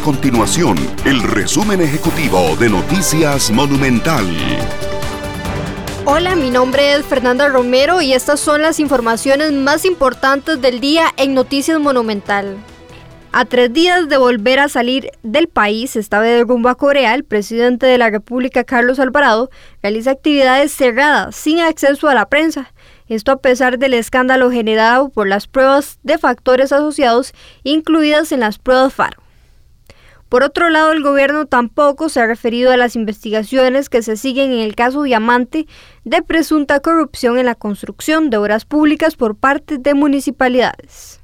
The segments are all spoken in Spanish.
continuación el resumen ejecutivo de Noticias Monumental. Hola, mi nombre es Fernanda Romero y estas son las informaciones más importantes del día en Noticias Monumental. A tres días de volver a salir del país, esta vez de rumbo a Corea, el presidente de la República, Carlos Alvarado, realiza actividades cerradas, sin acceso a la prensa. Esto a pesar del escándalo generado por las pruebas de factores asociados incluidas en las pruebas FARO. Por otro lado, el gobierno tampoco se ha referido a las investigaciones que se siguen en el caso Diamante de presunta corrupción en la construcción de obras públicas por parte de municipalidades.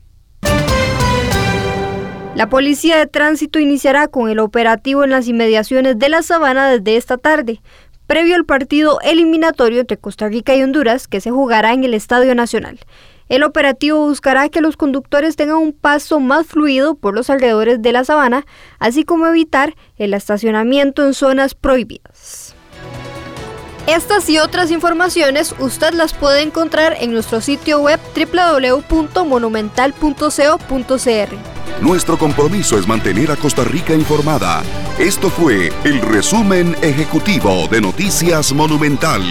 La Policía de Tránsito iniciará con el operativo en las inmediaciones de la Sabana desde esta tarde, previo al partido eliminatorio entre Costa Rica y Honduras que se jugará en el Estadio Nacional. El operativo buscará que los conductores tengan un paso más fluido por los alrededores de la sabana, así como evitar el estacionamiento en zonas prohibidas. Estas y otras informaciones usted las puede encontrar en nuestro sitio web www.monumental.co.cr. Nuestro compromiso es mantener a Costa Rica informada. Esto fue el resumen ejecutivo de Noticias Monumental.